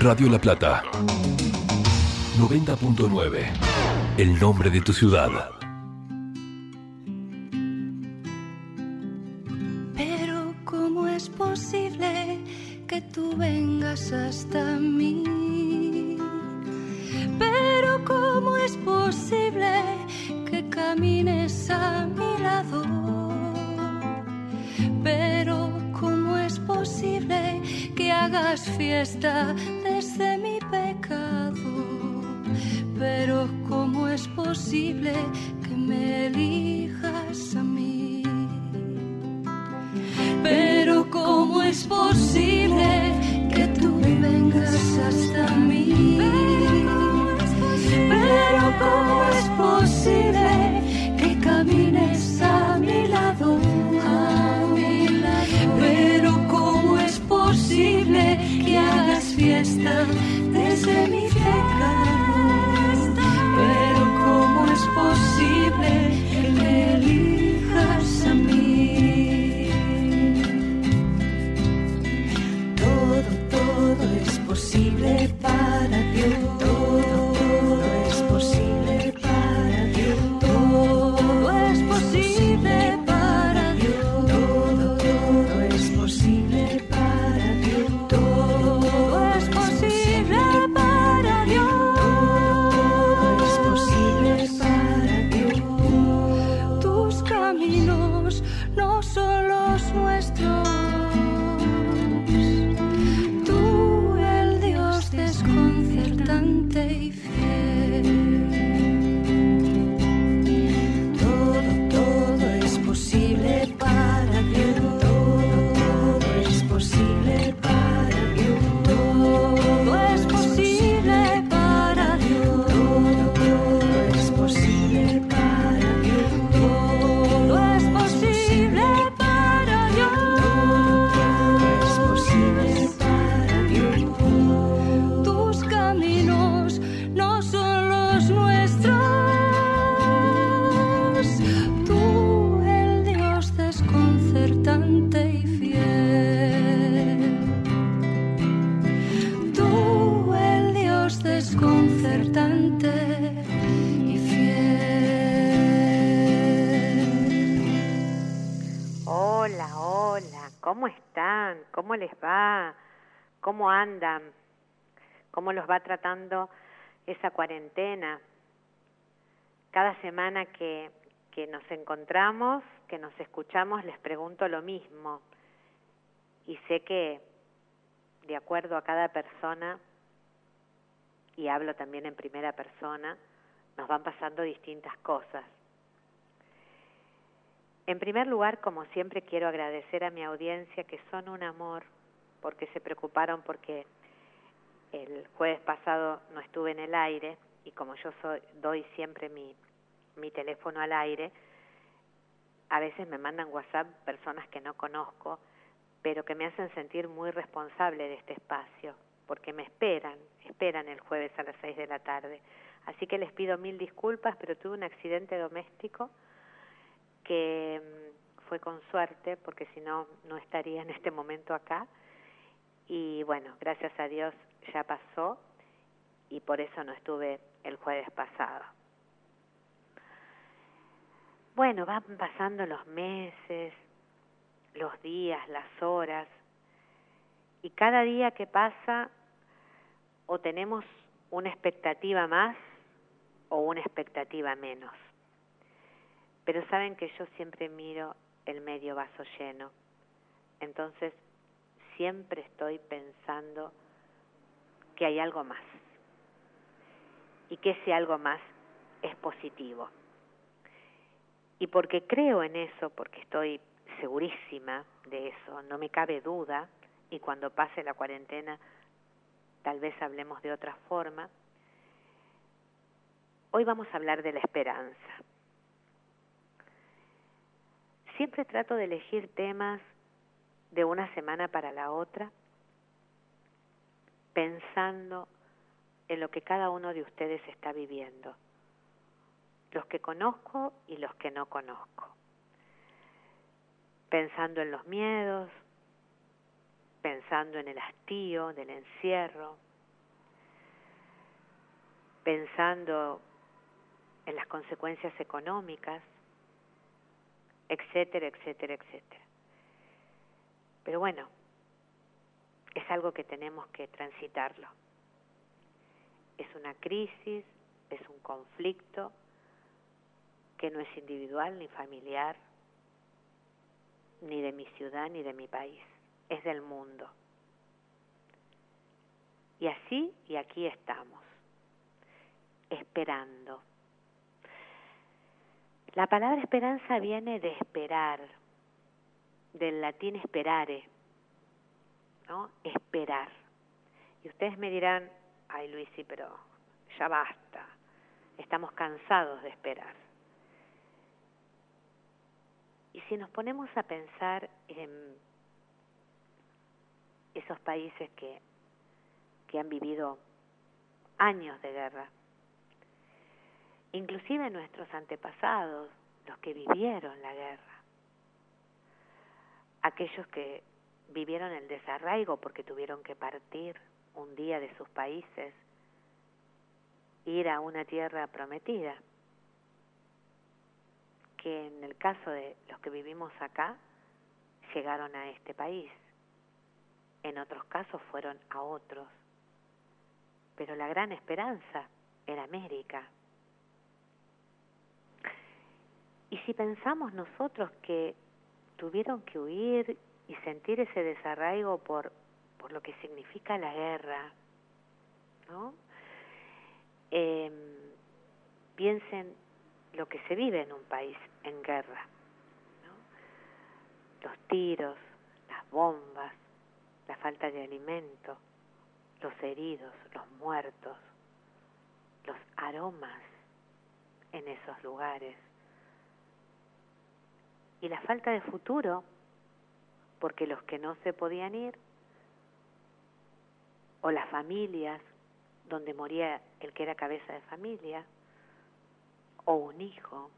Radio La Plata 90.9 El nombre de tu ciudad. ¿Cómo es posible que me elijas ¿Cómo les va? ¿Cómo andan? ¿Cómo los va tratando esa cuarentena? Cada semana que nos encontramos, que nos escuchamos, les pregunto lo mismo. Y sé que de acuerdo a cada persona, y hablo también en primera persona, nos van pasando distintas cosas. En primer lugar, como siempre, quiero agradecer a mi audiencia que son un amor, porque se preocuparon porque el jueves pasado no estuve en el aire y como yo soy, doy siempre mi, mi teléfono al aire, a veces me mandan WhatsApp personas que no conozco, pero que me hacen sentir muy responsable de este espacio, porque me esperan, esperan el jueves a las seis de la tarde. Así que les pido mil disculpas, pero tuve un accidente doméstico que mm, fue con suerte, porque si no, no estaría en este momento acá. Y bueno, gracias a Dios ya pasó y por eso no estuve el jueves pasado. Bueno, van pasando los meses, los días, las horas, y cada día que pasa o tenemos una expectativa más o una expectativa menos. Pero saben que yo siempre miro el medio vaso lleno. Entonces, siempre estoy pensando que hay algo más. Y que ese algo más es positivo. Y porque creo en eso, porque estoy segurísima de eso, no me cabe duda, y cuando pase la cuarentena tal vez hablemos de otra forma, hoy vamos a hablar de la esperanza. Siempre trato de elegir temas de una semana para la otra, pensando en lo que cada uno de ustedes está viviendo, los que conozco y los que no conozco, pensando en los miedos, pensando en el hastío del encierro, pensando en las consecuencias económicas, etcétera, etcétera, etcétera. Pero bueno, es algo que tenemos que transitarlo. Es una crisis, es un conflicto que no es individual ni familiar, ni de mi ciudad ni de mi país, es del mundo. Y así y aquí estamos, esperando. La palabra esperanza viene de esperar, del latín esperare, ¿no? Esperar. Y ustedes me dirán, ay Luisi, pero ya basta, estamos cansados de esperar. Y si nos ponemos a pensar en esos países que, que han vivido años de guerra, inclusive nuestros antepasados, los que vivieron la guerra, aquellos que vivieron el desarraigo porque tuvieron que partir un día de sus países, ir a una tierra prometida que en el caso de los que vivimos acá, llegaron a este país. En otros casos fueron a otros. Pero la gran esperanza era América. Y si pensamos nosotros que tuvieron que huir y sentir ese desarraigo por, por lo que significa la guerra, ¿no? Eh, piensen lo que se vive en un país en guerra. Los tiros, las bombas, la falta de alimento, los heridos, los muertos, los aromas en esos lugares. Y la falta de futuro, porque los que no se podían ir, o las familias donde moría el que era cabeza de familia, o un hijo,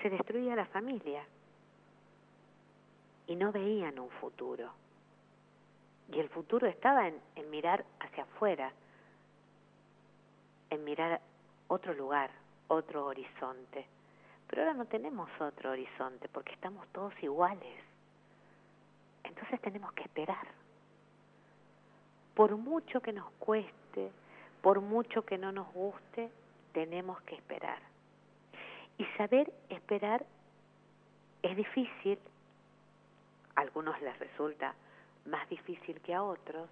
se destruía la familia y no veían un futuro. Y el futuro estaba en, en mirar hacia afuera, en mirar otro lugar, otro horizonte. Pero ahora no tenemos otro horizonte porque estamos todos iguales. Entonces tenemos que esperar. Por mucho que nos cueste, por mucho que no nos guste, tenemos que esperar. Y saber esperar es difícil, a algunos les resulta más difícil que a otros,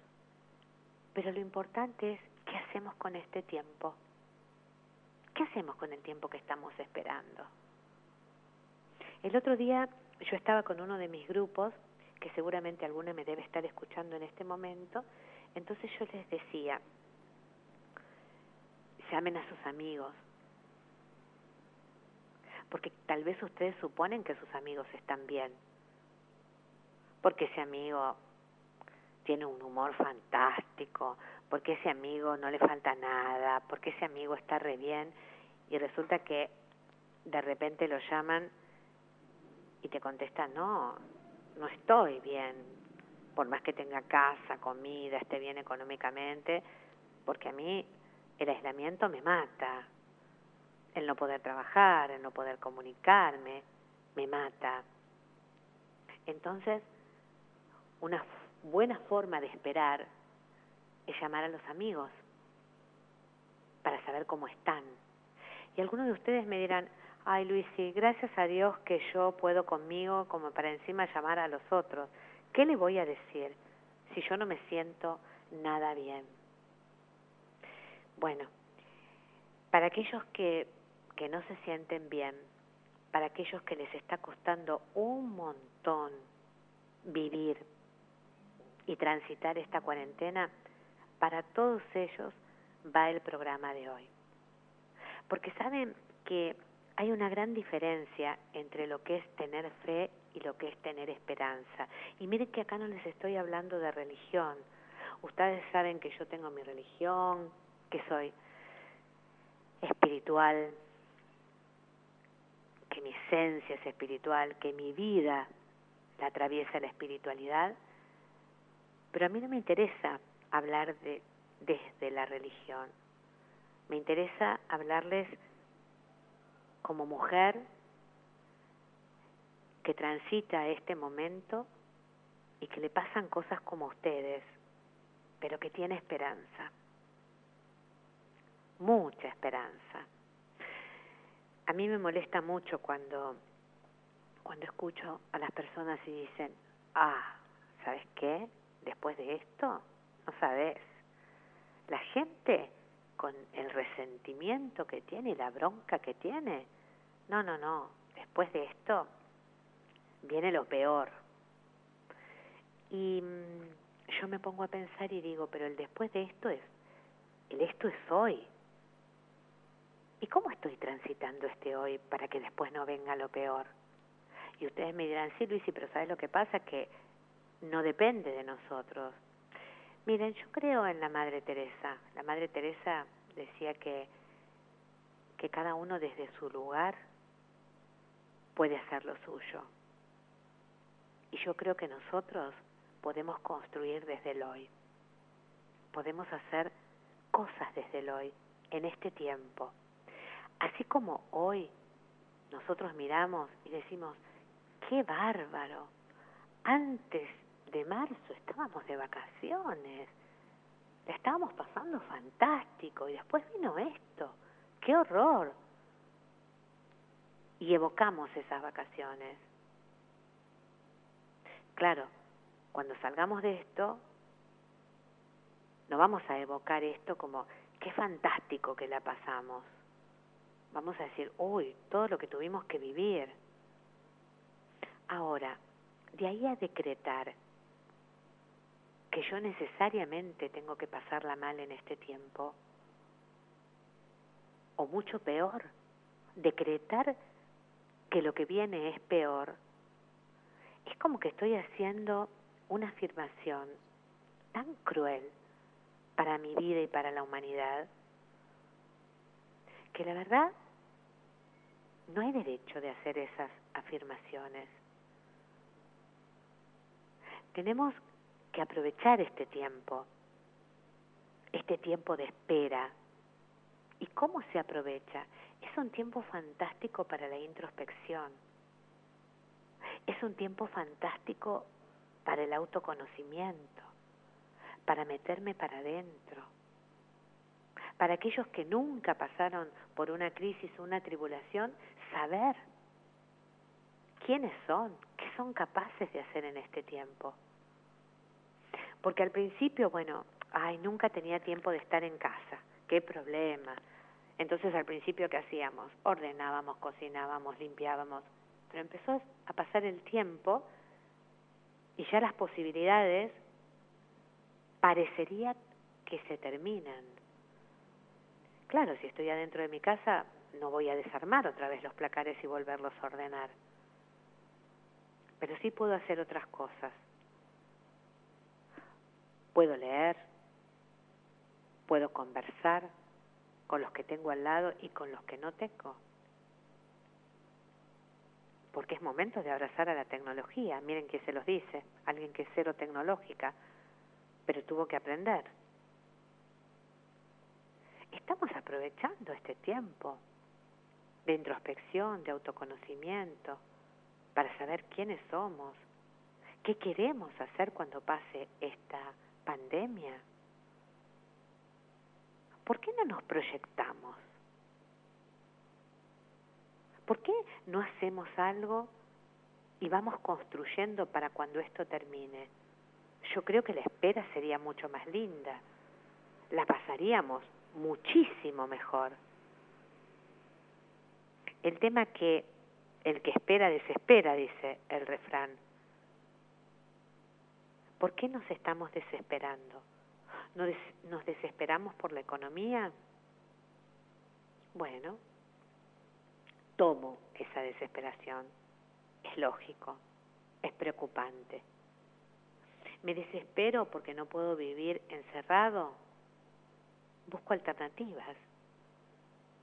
pero lo importante es qué hacemos con este tiempo. ¿Qué hacemos con el tiempo que estamos esperando? El otro día yo estaba con uno de mis grupos, que seguramente alguno me debe estar escuchando en este momento, entonces yo les decía, llamen a sus amigos, porque tal vez ustedes suponen que sus amigos están bien, porque ese amigo tiene un humor fantástico, porque ese amigo no le falta nada, porque ese amigo está re bien y resulta que de repente lo llaman y te contesta, no, no estoy bien, por más que tenga casa, comida, esté bien económicamente, porque a mí el aislamiento me mata, el no poder trabajar, el no poder comunicarme, me mata. Entonces, una buena forma de esperar es llamar a los amigos para saber cómo están. Y algunos de ustedes me dirán, ay Luisi, gracias a Dios que yo puedo conmigo como para encima llamar a los otros. ¿Qué le voy a decir si yo no me siento nada bien? Bueno, para aquellos que que no se sienten bien, para aquellos que les está costando un montón vivir y transitar esta cuarentena, para todos ellos va el programa de hoy. Porque saben que hay una gran diferencia entre lo que es tener fe y lo que es tener esperanza. Y miren que acá no les estoy hablando de religión. Ustedes saben que yo tengo mi religión, que soy espiritual, que mi esencia es espiritual, que mi vida la atraviesa la espiritualidad, pero a mí no me interesa hablar de, desde la religión. Me interesa hablarles como mujer que transita este momento y que le pasan cosas como ustedes, pero que tiene esperanza, mucha esperanza. A mí me molesta mucho cuando, cuando escucho a las personas y dicen, ah, ¿sabes qué? Después de esto, no sabes. La gente con el resentimiento que tiene y la bronca que tiene, no, no, no, después de esto viene lo peor. Y mm, yo me pongo a pensar y digo, pero el después de esto es, el esto es hoy. ¿Y cómo estoy transitando este hoy para que después no venga lo peor? Y ustedes me dirán, sí, Luis, pero ¿sabes lo que pasa? Que no depende de nosotros. Miren, yo creo en la Madre Teresa. La Madre Teresa decía que, que cada uno desde su lugar puede hacer lo suyo. Y yo creo que nosotros podemos construir desde el hoy. Podemos hacer cosas desde el hoy, en este tiempo. Así como hoy nosotros miramos y decimos, qué bárbaro, antes de marzo estábamos de vacaciones, la estábamos pasando fantástico y después vino esto, qué horror. Y evocamos esas vacaciones. Claro, cuando salgamos de esto, no vamos a evocar esto como, qué fantástico que la pasamos. Vamos a decir, uy, todo lo que tuvimos que vivir. Ahora, de ahí a decretar que yo necesariamente tengo que pasarla mal en este tiempo, o mucho peor, decretar que lo que viene es peor, es como que estoy haciendo una afirmación tan cruel para mi vida y para la humanidad, que la verdad no hay derecho de hacer esas afirmaciones. Tenemos que aprovechar este tiempo, este tiempo de espera. ¿Y cómo se aprovecha? Es un tiempo fantástico para la introspección. Es un tiempo fantástico para el autoconocimiento, para meterme para adentro. Para aquellos que nunca pasaron por una crisis o una tribulación, saber quiénes son, qué son capaces de hacer en este tiempo. Porque al principio, bueno, ay, nunca tenía tiempo de estar en casa, qué problema. Entonces al principio, ¿qué hacíamos? Ordenábamos, cocinábamos, limpiábamos. Pero empezó a pasar el tiempo y ya las posibilidades parecería que se terminan. Claro, si estoy adentro de mi casa, no voy a desarmar otra vez los placares y volverlos a ordenar. Pero sí puedo hacer otras cosas. Puedo leer, puedo conversar con los que tengo al lado y con los que no tengo. Porque es momento de abrazar a la tecnología. Miren quién se los dice, alguien que es cero tecnológica, pero tuvo que aprender. Estamos aprovechando este tiempo de introspección, de autoconocimiento, para saber quiénes somos, qué queremos hacer cuando pase esta pandemia? ¿Por qué no nos proyectamos? ¿Por qué no hacemos algo y vamos construyendo para cuando esto termine? Yo creo que la espera sería mucho más linda. La pasaríamos muchísimo mejor. El tema que el que espera desespera, dice el refrán. ¿Por qué nos estamos desesperando? ¿Nos desesperamos por la economía? Bueno, tomo esa desesperación. Es lógico, es preocupante. ¿Me desespero porque no puedo vivir encerrado? Busco alternativas.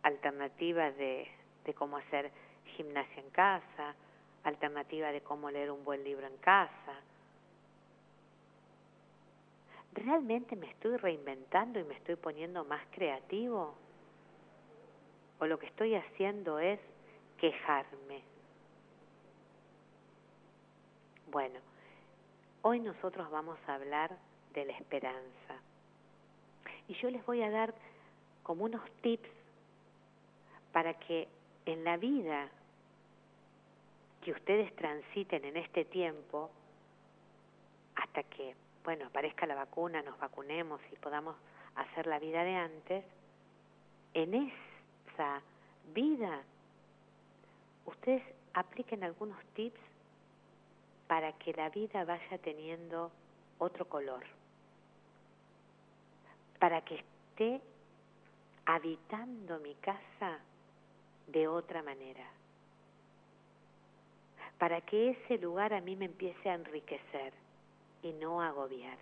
Alternativas de, de cómo hacer gimnasia en casa, alternativa de cómo leer un buen libro en casa, ¿realmente me estoy reinventando y me estoy poniendo más creativo? ¿O lo que estoy haciendo es quejarme? Bueno, hoy nosotros vamos a hablar de la esperanza. Y yo les voy a dar como unos tips para que en la vida que ustedes transiten en este tiempo, hasta que, bueno, aparezca la vacuna, nos vacunemos y podamos hacer la vida de antes, en esa vida ustedes apliquen algunos tips para que la vida vaya teniendo otro color, para que esté habitando mi casa de otra manera, para que ese lugar a mí me empiece a enriquecer y no agobiar.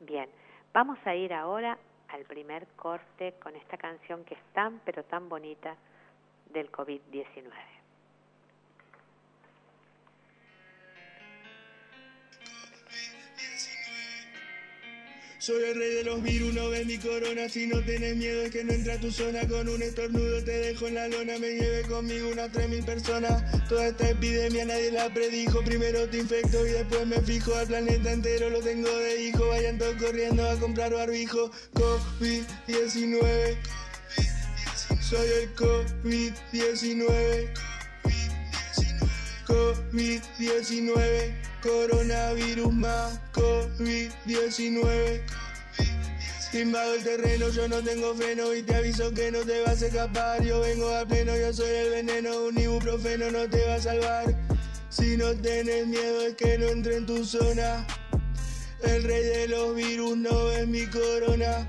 Bien, vamos a ir ahora al primer corte con esta canción que es tan pero tan bonita del COVID-19. Soy el rey de los virus, no ves mi corona. Si no tienes miedo es que no entra a tu zona. Con un estornudo te dejo en la lona. Me lleve conmigo unas 3.000 personas. Toda esta epidemia nadie la predijo. Primero te infecto y después me fijo. Al planeta entero lo tengo de hijo. Vayan todos corriendo a comprar barbijo. COVID-19. Soy el COVID-19. COVID-19. Coronavirus más COVID-19. Invado el terreno, yo no tengo freno y te aviso que no te vas a escapar. Yo vengo a pleno, yo soy el veneno, un ibuprofeno no te va a salvar. Si no tienes miedo es que no entre en tu zona. El rey de los virus no es mi corona.